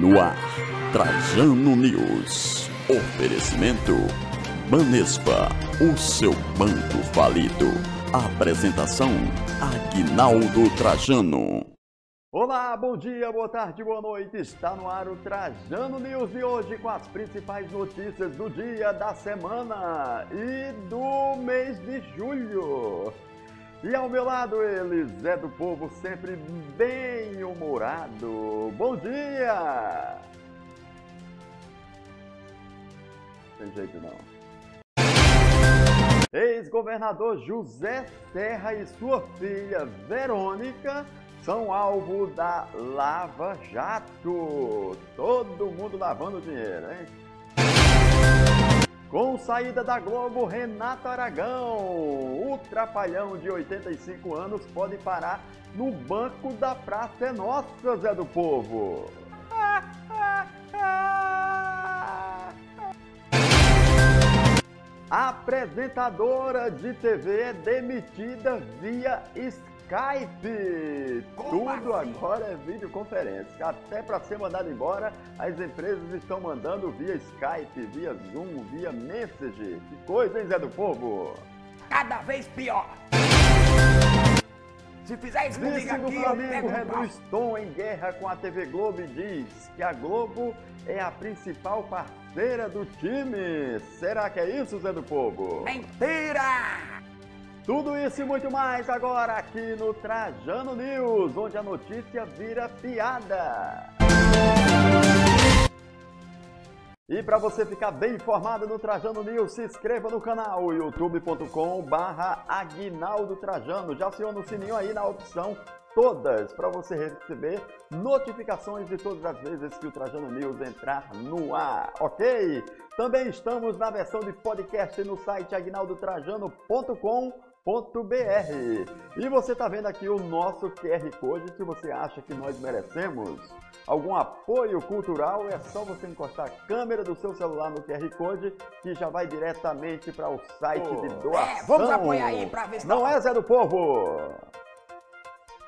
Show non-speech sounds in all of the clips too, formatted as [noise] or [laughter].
No ar, Trajano News. Oferecimento Banespa, o seu banco falido. Apresentação Aguinaldo Trajano. Olá, bom dia, boa tarde, boa noite. Está no ar o Trajano News de hoje com as principais notícias do dia, da semana e do mês de julho. E ao meu lado ele, Zé do Povo, sempre bem humorado. Bom dia! Tem jeito não. Ex-governador José Serra e sua filha Verônica são alvo da Lava Jato. Todo mundo lavando dinheiro, hein? Com saída da Globo, Renato Aragão, o trapalhão de 85 anos, pode parar no banco da Praça é Nossa, Zé do Povo. [laughs] Apresentadora de TV é demitida via Skype. Tudo agora é videoconferência. Até para ser mandado embora, as empresas estão mandando via Skype, via Zoom, via Message. Que coisa, hein, Zé do Povo? Cada vez pior. Se fizer isso comigo aqui, Flamengo reduz tom em guerra com a TV Globo e diz que a Globo é a principal parceira do time. Será que é isso, Zé do Povo? Mentira! Tudo isso e muito mais agora aqui no Trajano News, onde a notícia vira piada. E para você ficar bem informado no Trajano News, se inscreva no canal youtube.com barra Aguinaldo Trajano. Já aciona o sininho aí na opção todas para você receber notificações de todas as vezes que o Trajano News entrar no ar, ok? Também estamos na versão de podcast no site aguinaldotrajano.com.br. E você está vendo aqui o nosso QR Code. Se você acha que nós merecemos algum apoio cultural, é só você encostar a câmera do seu celular no QR Code que já vai diretamente para o site de doação. É, vamos apoiar aí pra ver se Não dá- é, Zé do Povo?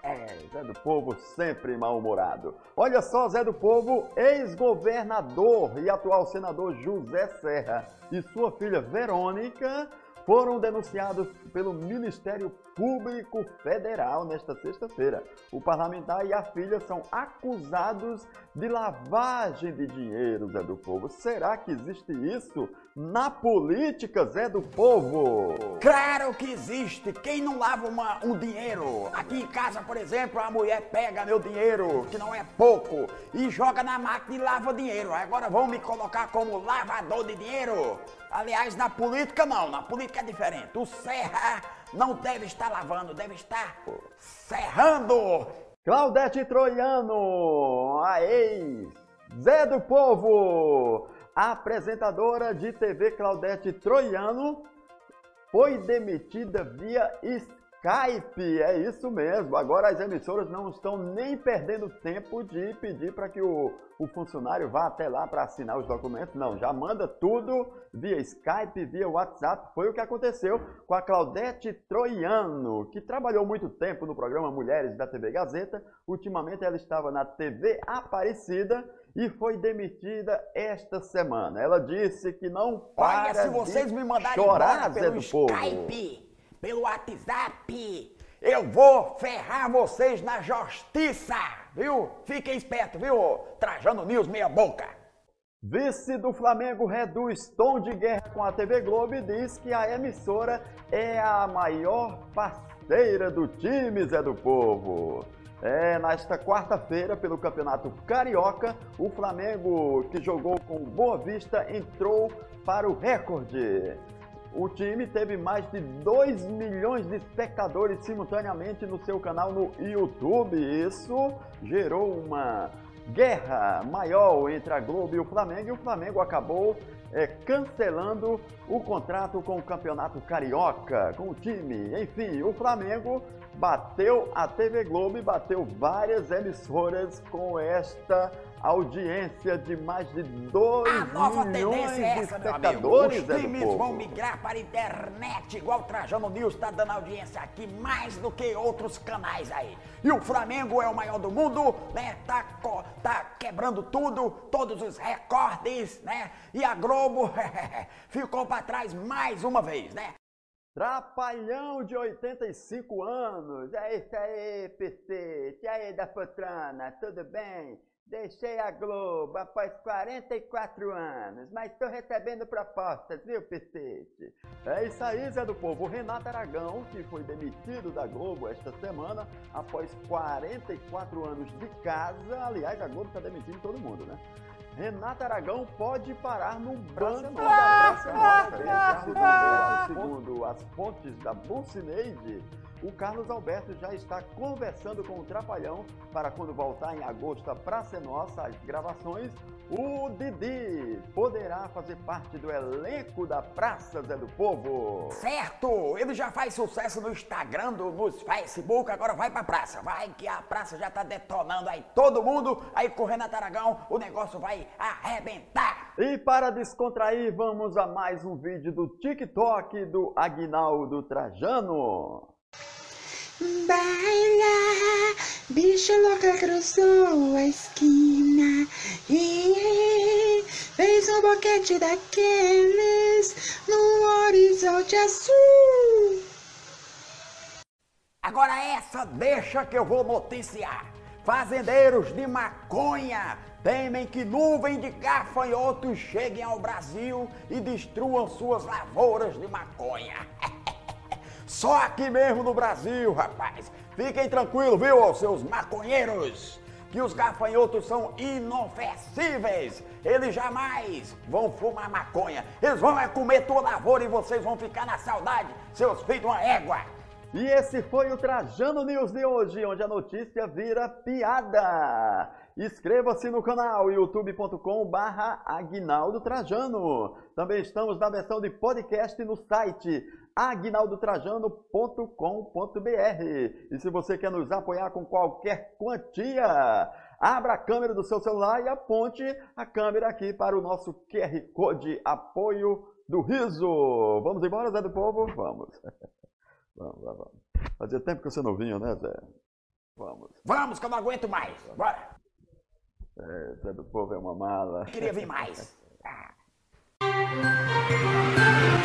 É, Zé do Povo sempre mal-humorado. Olha só, Zé do Povo, ex-governador e atual senador José Serra e sua filha Verônica foram denunciados pelo Ministério Público Federal nesta sexta-feira. O parlamentar e a filha são acusados de lavagem de dinheiro, Zé do Povo. Será que existe isso na política, Zé do Povo? Claro que existe. Quem não lava uma- um dinheiro? Aqui em casa, por exemplo, a mulher pega meu dinheiro, que não é pouco, e joga na máquina e lava dinheiro. Agora vão me colocar como lavador de dinheiro? Aliás, na política não. Na política é diferente. O Serra não deve estar lavando, deve estar serrando. Claudete Troiano, a ex, Zé do Povo, a apresentadora de TV Claudete Troiano foi demitida via Skype. É isso mesmo. Agora as emissoras não estão nem perdendo tempo de pedir para que o, o funcionário vá até lá para assinar os documentos. Não, já manda tudo via Skype, via WhatsApp. Foi o que aconteceu com a Claudete Troiano, que trabalhou muito tempo no programa Mulheres da TV Gazeta. Ultimamente ela estava na TV Aparecida e foi demitida esta semana. Ela disse que não para Olha, se vocês de me mandarem chorar, pelo. Skype, pelo WhatsApp, eu vou ferrar vocês na justiça, viu? Fiquem espertos, viu? Trajando News meia boca. Vice do Flamengo reduz tom de guerra com a TV Globo e diz que a emissora é a maior parceira do time, Zé do Povo. É, nesta quarta-feira, pelo Campeonato Carioca, o Flamengo, que jogou com Boa Vista, entrou para o recorde. O time teve mais de 2 milhões de espectadores simultaneamente no seu canal no YouTube. Isso gerou uma guerra maior entre a Globo e o Flamengo e o Flamengo acabou é, cancelando o contrato com o Campeonato Carioca, com o time. Enfim, o Flamengo bateu a TV Globo e bateu várias emissoras com esta audiência de mais de 2 A nova milhões tendência é de essa, meu amigo. espectadores, Os times Povo. vão migrar para a internet, igual o Trajano News está dando audiência aqui, mais do que outros canais aí. E o Flamengo é o maior do mundo, né? Tá, tá quebrando tudo, todos os recordes, né? E a Globo [laughs] ficou para trás mais uma vez, né? Trapalhão de 85 anos. É isso aí, PC. E aí, da Fotrana, tudo bem? Deixei a Globo após 44 anos, mas estou recebendo propostas, viu, PC? É isso aí, Zé do Povo. O Renato Aragão, que foi demitido da Globo esta semana após 44 anos de casa. Aliás, a Globo está demitindo todo mundo, né? Renato Aragão pode parar no banco da Praça Nossa. Segundo, as fontes da Bucineide, o Carlos Alberto já está conversando com o Trapalhão para quando voltar em agosto a Praça Nossa as gravações, o Didi poderá fazer parte do elenco da Praça Zé do Povo. Certo! Ele já faz sucesso no Instagram, nos Facebook, agora vai pra praça. Vai que a praça já tá detonando aí todo mundo. Aí com o Renato Aragão o negócio vai arrebentar. E para descontrair, vamos a mais um vídeo do TikTok do Aguinaldo Trajano. Baila, bicho louca cruzou a esquina e fez um boquete daqueles no horizonte azul. Agora essa deixa que eu vou noticiar. Fazendeiros de maconha temem que nuvem de gafanhotos cheguem ao Brasil e destruam suas lavouras de maconha. [laughs] Só aqui mesmo no Brasil, rapaz. Fiquem tranquilos, viu, seus maconheiros? Que os gafanhotos são inofensíveis. Eles jamais vão fumar maconha. Eles vão é comer tua lavoura e vocês vão ficar na saudade, seus filhos de uma égua. E esse foi o Trajano News de hoje, onde a notícia vira piada. Inscreva-se no canal youtube.com barra Aguinaldo Trajano. Também estamos na versão de podcast no site aguinaldotrajano.com.br. E se você quer nos apoiar com qualquer quantia, abra a câmera do seu celular e aponte a câmera aqui para o nosso QR Code Apoio do Riso. Vamos embora, Zé do Povo? Vamos, [laughs] vamos, vamos. Fazia tempo que você não vinha, né, Zé? Vamos. Vamos que eu não aguento mais. Bora. É, todo povo é uma mala. Queria ver mais. [laughs] Ah.